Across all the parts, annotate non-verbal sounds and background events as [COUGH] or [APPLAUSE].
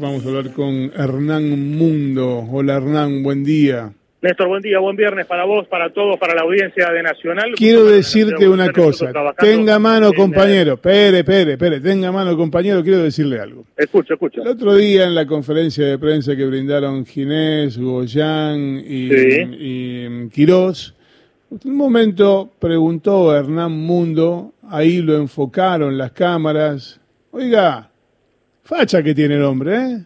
Vamos a hablar con Hernán Mundo. Hola Hernán, buen día. Néstor, buen día, buen viernes para vos, para todos, para la audiencia de Nacional. Quiero decirte una cosa. Tenga mano, compañero. Pere, pere, pere. Tenga mano, compañero. Quiero decirle algo. Escucho, escucho. El otro día en la conferencia de prensa que brindaron Ginés, Goyán y, y Quirós, un momento preguntó Hernán Mundo, ahí lo enfocaron las cámaras. Oiga, Facha que tiene el hombre, ¿eh?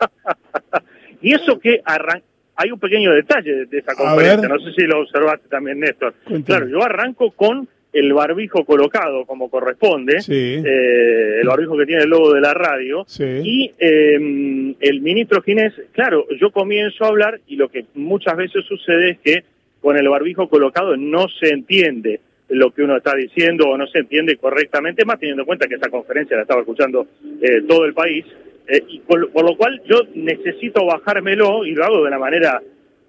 [LAUGHS] y eso que arranca, hay un pequeño detalle de esa conferencia, no sé si lo observaste también, Néstor. Claro, yo arranco con el barbijo colocado como corresponde, eh, el barbijo que tiene el logo de la radio, y eh, el ministro Ginés, claro, yo comienzo a hablar y lo que muchas veces sucede es que con el barbijo colocado no se entiende lo que uno está diciendo o no se entiende correctamente, más teniendo en cuenta que esa conferencia la estaba escuchando eh, todo el país, eh, y por, lo cual yo necesito bajármelo y lo hago de una manera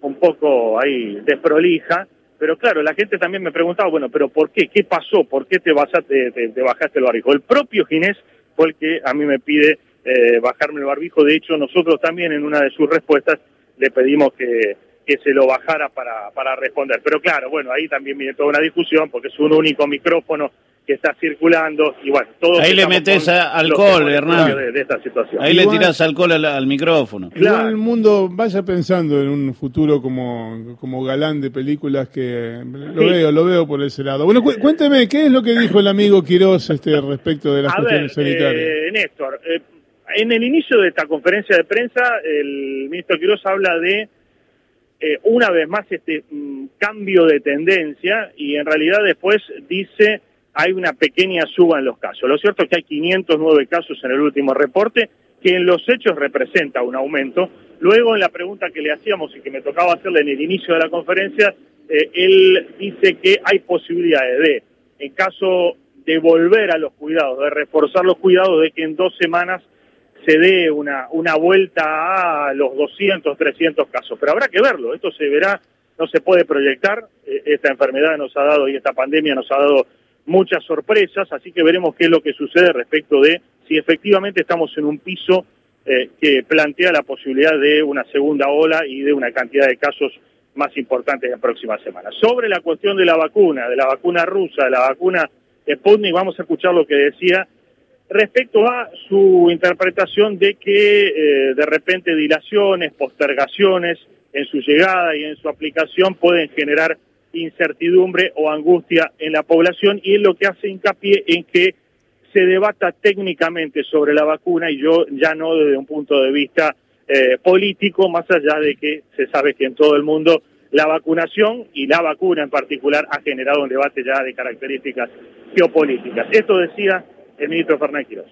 un poco ahí desprolija, pero claro, la gente también me preguntaba, bueno, pero ¿por qué? ¿Qué pasó? ¿Por qué te, bajaste, te, bajaste el barbijo? El propio Ginés fue el que a mí me pide eh, bajarme el barbijo, de hecho nosotros también en una de sus respuestas le pedimos que que se lo bajara para, para responder. Pero claro, bueno, ahí también viene toda una discusión porque es un único micrófono que está circulando y bueno, todo Ahí le metes alcohol, Hernán. De, esta situación. Ahí le tiras alcohol al, micrófono. Claro. el mundo vaya pensando en un futuro como, como galán de películas que lo veo, lo veo por ese lado. Bueno, cuénteme, ¿qué es lo que dijo el amigo Quiroz este, respecto de las cuestiones sanitarias? Eh, Néstor, eh, en el inicio de esta conferencia de prensa, el ministro Quiroz habla de eh, una vez más este mm, cambio de tendencia y en realidad después dice hay una pequeña suba en los casos. Lo cierto es que hay 509 casos en el último reporte, que en los hechos representa un aumento. Luego, en la pregunta que le hacíamos y que me tocaba hacerle en el inicio de la conferencia, eh, él dice que hay posibilidades de, en caso de volver a los cuidados, de reforzar los cuidados, de que en dos semanas se dé una, una vuelta a los 200, 300 casos. Pero habrá que verlo, esto se verá, no se puede proyectar, eh, esta enfermedad nos ha dado y esta pandemia nos ha dado muchas sorpresas, así que veremos qué es lo que sucede respecto de si efectivamente estamos en un piso eh, que plantea la posibilidad de una segunda ola y de una cantidad de casos más importantes en próximas semanas. Sobre la cuestión de la vacuna, de la vacuna rusa, de la vacuna Sputnik, vamos a escuchar lo que decía respecto a su interpretación de que eh, de repente dilaciones, postergaciones en su llegada y en su aplicación pueden generar incertidumbre o angustia en la población y es lo que hace hincapié en que se debata técnicamente sobre la vacuna y yo ya no desde un punto de vista eh, político, más allá de que se sabe que en todo el mundo la vacunación y la vacuna en particular ha generado un debate ya de características geopolíticas. Esto decía el ministro Fernández Quirós.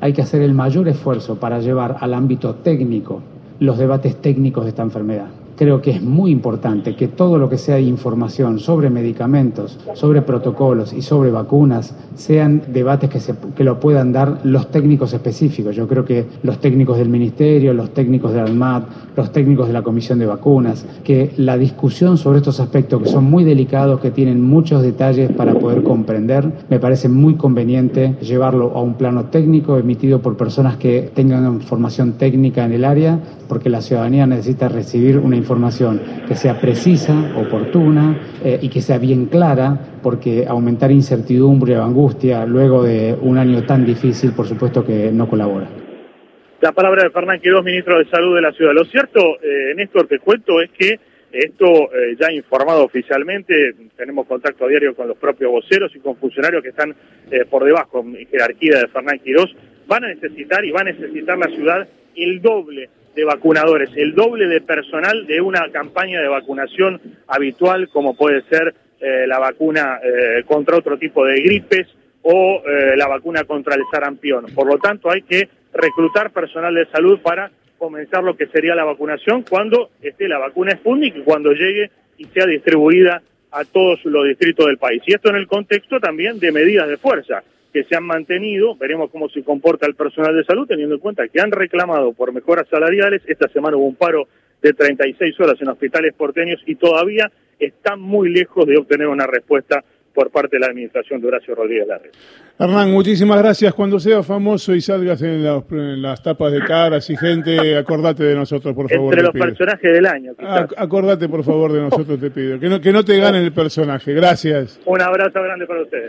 Hay que hacer el mayor esfuerzo para llevar al ámbito técnico los debates técnicos de esta enfermedad creo que es muy importante que todo lo que sea información sobre medicamentos, sobre protocolos y sobre vacunas sean debates que, se, que lo puedan dar los técnicos específicos. Yo creo que los técnicos del Ministerio, los técnicos de ALMAT, los técnicos de la Comisión de Vacunas, que la discusión sobre estos aspectos que son muy delicados, que tienen muchos detalles para poder comprender, me parece muy conveniente llevarlo a un plano técnico emitido por personas que tengan formación técnica en el área, porque la ciudadanía necesita recibir una información que sea precisa, oportuna eh, y que sea bien clara, porque aumentar incertidumbre o angustia luego de un año tan difícil, por supuesto que no colabora. La palabra de Fernán Quirós, ministro de Salud de la Ciudad. Lo cierto, eh, Néstor, te cuento, es que esto eh, ya informado oficialmente, tenemos contacto a diario con los propios voceros y con funcionarios que están eh, por debajo en jerarquía de Fernán Quirós, van a necesitar y va a necesitar la ciudad el doble de vacunadores, el doble de personal de una campaña de vacunación habitual como puede ser eh, la vacuna eh, contra otro tipo de gripes o eh, la vacuna contra el sarampión. Por lo tanto, hay que reclutar personal de salud para comenzar lo que sería la vacunación cuando esté la vacuna Sputnik y cuando llegue y sea distribuida a todos los distritos del país. Y esto en el contexto también de medidas de fuerza que se han mantenido, veremos cómo se comporta el personal de salud, teniendo en cuenta que han reclamado por mejoras salariales, esta semana hubo un paro de 36 horas en hospitales porteños y todavía están muy lejos de obtener una respuesta por parte de la administración de Horacio Rodríguez Larry. Hernán, muchísimas gracias. Cuando seas famoso y salgas en, las tapas de caras y gente, acordate de nosotros, por favor. Entre los personajes del año. acordate, por favor, de nosotros, te pido. Que no, que no te ganen el personaje. Gracias. Un abrazo grande para ustedes.